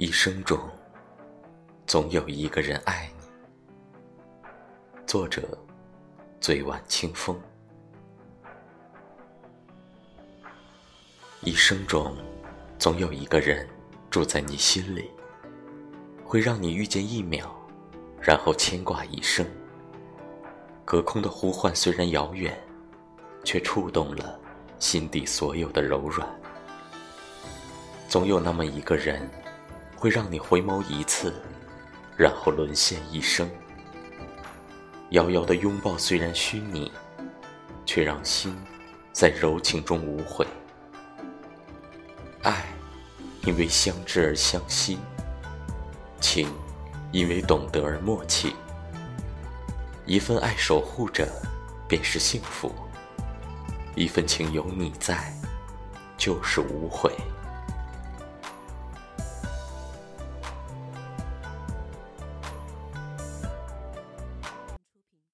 一生中，总有一个人爱你。作者：醉晚清风。一生中，总有一个人住在你心里，会让你遇见一秒，然后牵挂一生。隔空的呼唤虽然遥远，却触动了心底所有的柔软。总有那么一个人。会让你回眸一次，然后沦陷一生。遥遥的拥抱虽然虚拟，却让心在柔情中无悔。爱，因为相知而相惜；情，因为懂得而默契。一份爱守护着，便是幸福；一份情有你在，就是无悔。